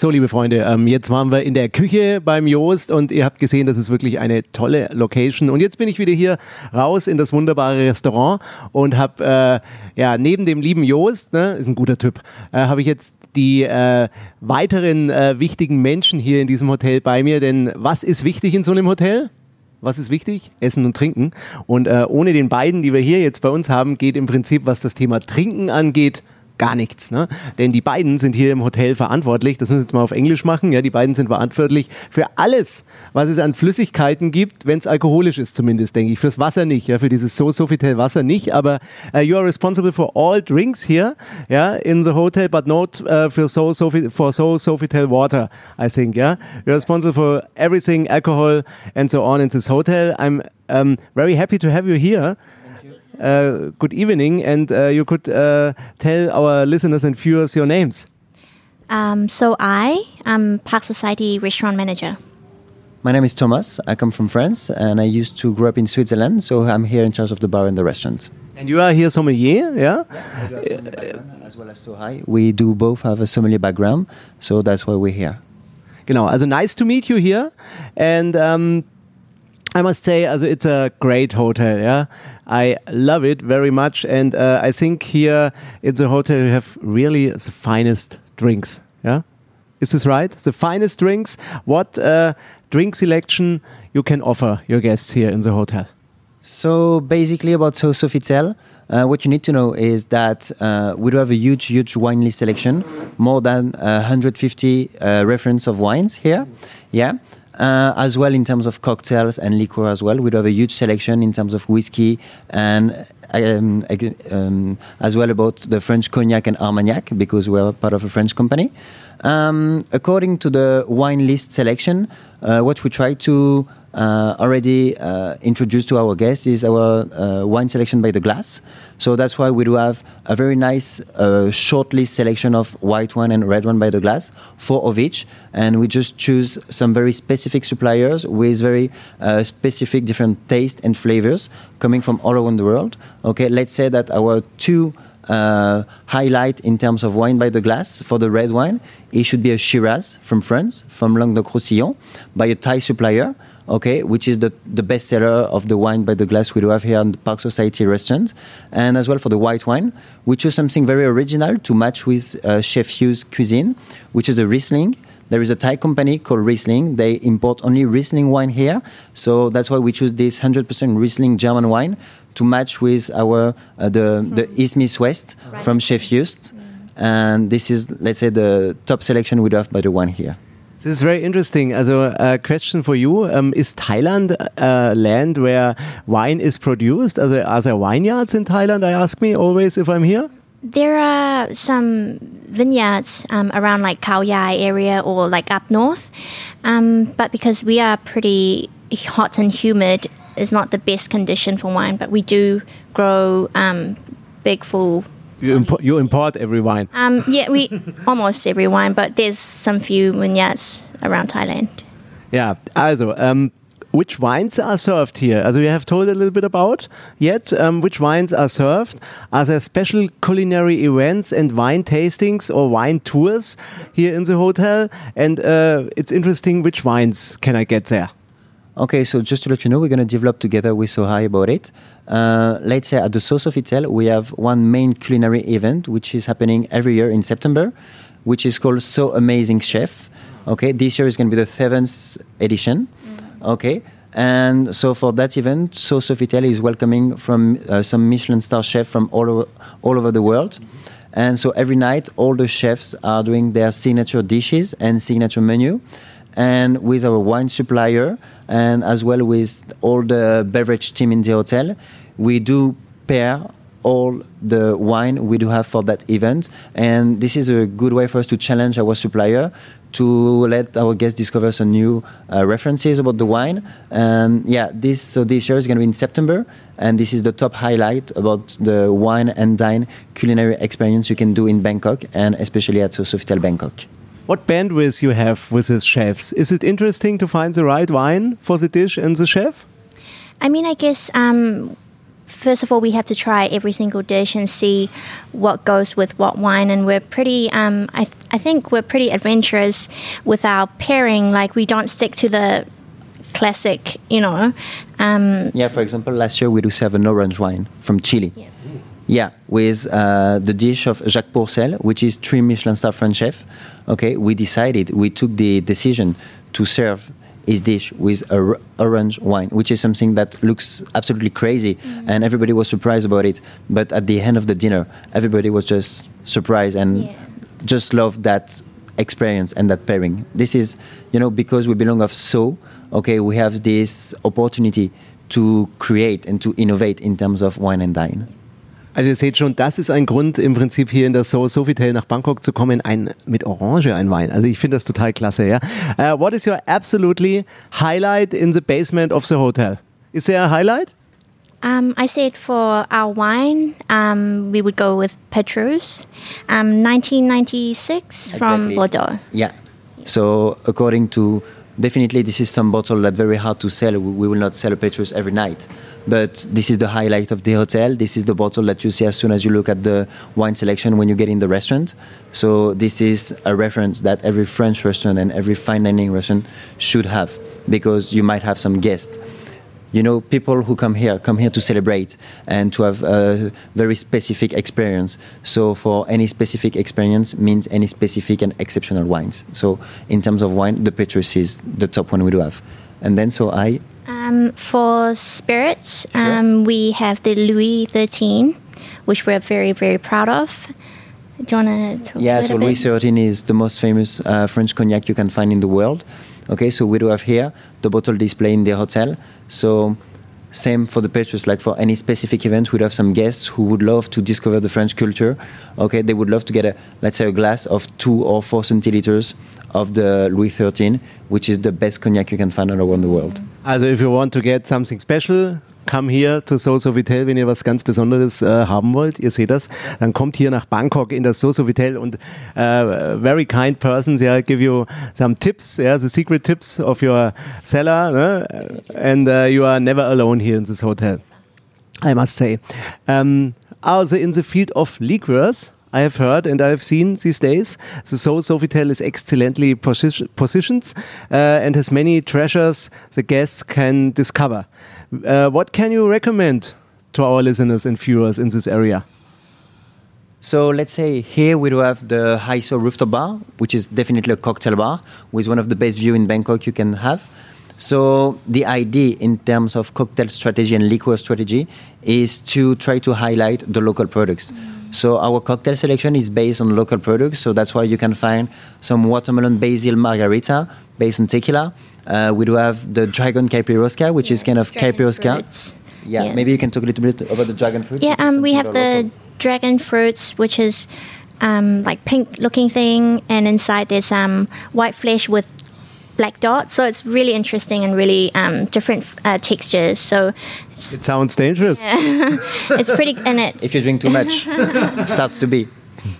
So, liebe Freunde, ähm, jetzt waren wir in der Küche beim Joost und ihr habt gesehen, das ist wirklich eine tolle Location. Und jetzt bin ich wieder hier raus in das wunderbare Restaurant und habe äh, ja neben dem lieben Joost, ne, ist ein guter Typ, äh, habe ich jetzt die äh, weiteren äh, wichtigen Menschen hier in diesem Hotel bei mir. Denn was ist wichtig in so einem Hotel? Was ist wichtig? Essen und Trinken. Und äh, ohne den beiden, die wir hier jetzt bei uns haben, geht im Prinzip, was das Thema Trinken angeht, gar nichts. Ne? Denn die beiden sind hier im Hotel verantwortlich, das müssen wir jetzt mal auf Englisch machen, ja, die beiden sind verantwortlich für alles, was es an Flüssigkeiten gibt, wenn es alkoholisch ist zumindest, denke ich. Fürs Wasser nicht, ja, für dieses so Sofitel Wasser nicht, aber uh, you are responsible for all drinks here, ja, in the hotel, but not uh, for so Sofi for so water, I think, yeah. You're responsible for everything, alcohol and so on in this hotel. I'm um, very happy to have you here. Uh, good evening, and uh, you could uh, tell our listeners and viewers your names. Um, so I am Park Society restaurant manager. My name is Thomas. I come from France, and I used to grow up in Switzerland. So I'm here in charge of the bar and the restaurant. And you are here sommelier, yeah? yeah as well as Sohai. We do both have a sommelier background, so that's why we're here. Genau, also nice to meet you here, and um, I must say, also it's a great hotel, yeah. I love it very much, and uh, I think here in the hotel you have really the finest drinks. Yeah, is this right? The finest drinks. What uh, drink selection you can offer your guests here in the hotel? So basically, about So Sofitel, uh, what you need to know is that uh, we do have a huge, huge wine list selection, more than 150 uh, reference of wines here. Yeah. Uh, as well in terms of cocktails and liquor as well. We have a huge selection in terms of whiskey and um, um, as well about the French cognac and Armagnac because we're part of a French company. Um, according to the wine list selection, uh, what we try to uh, already uh, introduced to our guests is our uh, wine selection by the glass. So that's why we do have a very nice uh, short list selection of white wine and red wine by the glass, four of each, and we just choose some very specific suppliers with very uh, specific different taste and flavors coming from all around the world. Okay, let's say that our two uh, highlight in terms of wine by the glass for the red wine, it should be a Shiraz from France, from Languedoc-Roussillon, by a Thai supplier okay, which is the, the best seller of the wine by the glass we do have here in the Park Society restaurant. And as well for the white wine, we chose something very original to match with uh, Chef Joost's cuisine, which is a Riesling. There is a Thai company called Riesling. They import only Riesling wine here. So that's why we choose this 100% Riesling German wine to match with our uh, the, the East Miss West right. from Chef Joost. And this is, let's say, the top selection we do have by the wine here. This is very interesting. Also, a question for you: um, Is Thailand a land where wine is produced? Also, are there vineyards in Thailand? I ask me always if I'm here. There are some vineyards um, around like Khao Yai area or like up north, um, but because we are pretty hot and humid, it's not the best condition for wine. But we do grow um, big full you, impo you import every wine? Um, yeah, we almost every wine, but there's some few vineyards around Thailand. Yeah, also, um, which wines are served here? Also, you have told a little bit about yet. Um, which wines are served? Are there special culinary events and wine tastings or wine tours here in the hotel? And uh, it's interesting, which wines can I get there? Okay, so just to let you know, we're going to develop together with Sohai about it. Uh, let's say at the source of Sofitel, we have one main culinary event which is happening every year in September, which is called So Amazing Chef. Okay, this year is going to be the seventh edition. Mm. Okay, and so for that event, So Sofitel is welcoming from uh, some Michelin star chef from all over, all over the world. Mm-hmm. And so every night, all the chefs are doing their signature dishes and signature menu and with our wine supplier and as well with all the beverage team in the hotel, we do pair all the wine we do have for that event. And this is a good way for us to challenge our supplier to let our guests discover some new uh, references about the wine. And yeah, this so this year is going to be in September, and this is the top highlight about the wine and dine culinary experience you can do in Bangkok, and especially at Sofitel Bangkok what bandwidth you have with his chefs. Is it interesting to find the right wine for the dish and the chef? I mean, I guess um, first of all, we have to try every single dish and see what goes with what wine. And we're pretty, um, I, th- I think we're pretty adventurous with our pairing. Like we don't stick to the classic, you know. Um, Yeah, for example, last year we do serve an orange wine from Chile. Yeah, with uh, the dish of Jacques Pourcel, which is three Michelin star French chef. Okay, we decided, we took the decision to serve his dish with a r- orange wine, which is something that looks absolutely crazy, and everybody was surprised about it. But at the end of the dinner, everybody was just surprised and Yeah. just loved that experience and that pairing. This is, you know, because we belong of so, okay, we have this opportunity to create and to innovate in terms of wine and dine. Also ihr seht schon, das ist ein Grund im Prinzip hier in das So Sofitel nach Bangkok zu kommen, ein mit Orange ein Wein. Also ich finde das total klasse, ja. Uh, what is your absolutely highlight in the basement of the hotel? Is there a highlight? Um, I said for our wine, um, we would go with Petrus, um, 1996 from Exactly. Bordeaux. Yeah. So according to definitely this is some bottle that very hard to sell. We we will not sell a Petrus every night, but this is the highlight of the hotel. This is the bottle that you see as soon as you look at the wine selection when you get in the restaurant. So this is a reference that every French restaurant and every fine dining restaurant should have because you might have some guests you know people who come here come here to celebrate and to have a very specific experience. So for any specific experience means any specific and exceptional wines. So in terms of wine the petrus is the top one we do have. And then so i? Um, for spirits, um, we have the Louis XIII, which we're very, very proud of. Do you want to talk yeah so louis? XIII is the most famous uh, french cognac you can find in the world okay so we do have here the bottle display in the hotel so same for the Petrus, like for any specific event, we'd have some guests who would love to discover the French culture. Okay, they would love to get a, let's say, a glass of two or four centiliters of the Louis XIII, which is the best cognac you can find all around the world. Also if you want to get something special, come here to So Sofitel, wenn ihr was ganz Besonderes äh, haben wollt. Ihr seht das. Dann kommt hier nach Bangkok in das So Sofitel und äh, very kind persons yeah, give you some tips, yeah, the secret tips of your cellar, ne? and uh, you are never alone here in this hotel. I must say. Um, also in the field of liqueurs, I have heard and I have seen these days, the So Sofitel is excellently posi- positioned uh, and has many treasures the guests can discover. Uh, what can you recommend to our listeners and viewers in this area? So let's say here we do have the Hi-So rooftop bar, which is definitely a cocktail bar with one of the best view in Bangkok you can have. So the idea in terms of cocktail strategy and liquor strategy is to try to highlight the local products. So our cocktail selection is based on local products. So that's why you can find some watermelon basil margarita based on tequila. Uh, we do have the dragon caipirosca, which is kind of caipirosca. Yeah, Yeah. maybe you can talk a little bit about the dragon fruit. Yeah, um, we have the local. dragon fruits, which is um, like pink looking thing, and inside there's um, white flesh with black dots. So it's really interesting and really um, different uh, textures. So It sounds dangerous. it's pretty, and it's If you drink too much, it starts to be.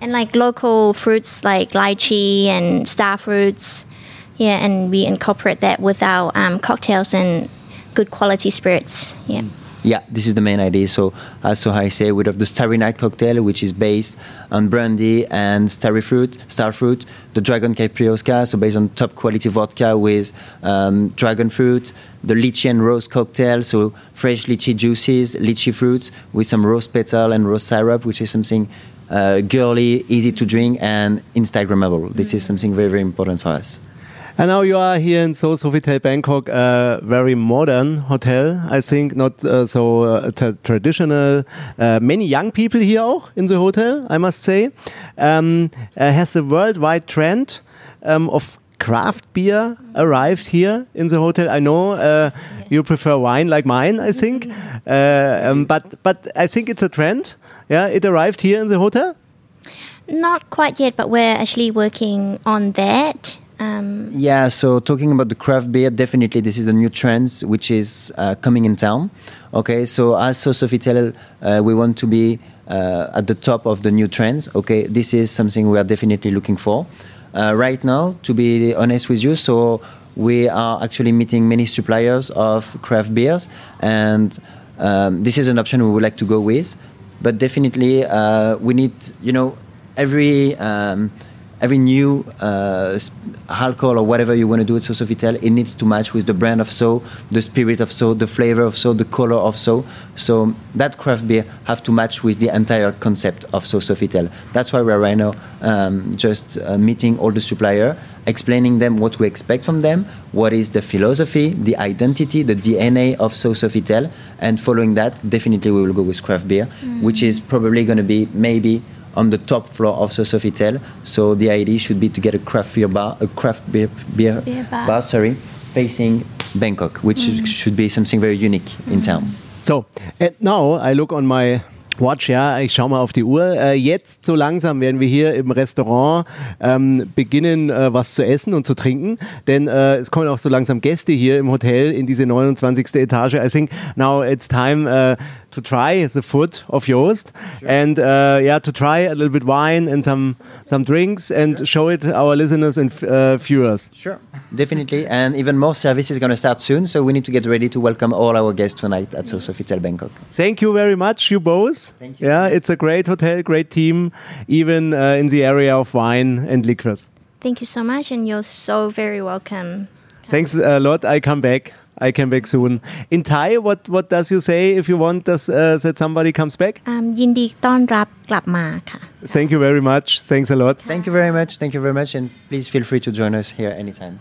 and like local fruits like lychee and star fruits. Yeah, and we incorporate that with our um, cocktails and good quality spirits. Yeah. Yeah, this is the main idea. So, as so I say, we have the Starry Night cocktail, which is based on brandy and starry fruit, star fruit. The Dragon Caprioska, so based on top quality vodka with um, dragon fruit. The lychee and rose cocktail, so fresh lychee juices, lychee fruits with some rose petal and rose syrup, which is something uh, girly, easy to drink, and Instagrammable. This is something very, very important for us. And now you are here in So Sofitel Bangkok, a very modern hotel. I think not uh, so uh, traditional. Uh, many young people here auch in the hotel, I must say. Um, uh, has a worldwide trend um, of craft beer arrived here in the hotel? I know uh, you prefer wine like mine, I think, uh, um, but but I think it's a trend. Yeah, it arrived here in the hotel. Not quite yet, but we're actually working on that. Um, Yeah, so talking about the craft beer, definitely this is a new trend which is uh, coming in town. Okay, so as So Sofitel, uh, we want to be uh, at the top of the new trends. Okay, this is something we are definitely looking for. Uh, right now, to be honest with you, so we are actually meeting many suppliers of craft beers and um, this is an option we would like to go with. But definitely, uh, we need, you know, every um, every new uh, alcohol or whatever you want to do with So Sofitel, it needs to match with the brand of So, the spirit of So, the flavor of So, the color of So. So that craft beer have to match with the entire concept of So Sofitel. That's why we're right now um, just uh, meeting all the supplier, explaining them what we expect from them, what is the philosophy, the identity, the DNA of So Sofitel, and following that, definitely we will go with craft beer, which is probably going to be maybe on the top floor of So Sofitel. So the idea should be to get a craft beer bar, a craft beer, beer, Beer bar. sorry, facing Bangkok, which should be something very unique in town. So, and now I look on my Watch, ja, ich schau mal auf die Uhr. Äh, jetzt so langsam werden wir hier im Restaurant ähm, beginnen, äh, was zu essen und zu trinken, denn äh, es kommen auch so langsam Gäste hier im Hotel in diese 29. Etage. I think now it's time uh, to try the food of Joost and uh, yeah, to try a little bit wine and some some drinks and show it our listeners and uh, viewers. Sure. Definitely. And even more service is going to start soon. So we need to get ready to welcome all our guests tonight at So Sofitel Bangkok. Thank you very much, you both. Thank you. Yeah, it's a great hotel, great team, even uh, in the area of wine and liquors. Thank you so much, and you're so very welcome. Thanks a lot. I come back. I come back soon. In Thai, what what does you say if you want does, uh, that somebody comes back? Um, ยินดีต้อนรับกลับมาค่ะ Thank you very much. Thanks a lot. Thank you very much. Thank you very much. And please feel free to join us here anytime.